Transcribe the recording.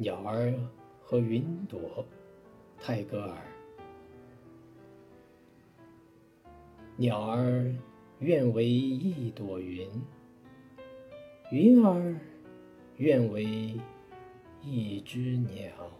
鸟儿和云朵泰戈尔。鸟儿愿为一朵云云儿愿为一只鸟。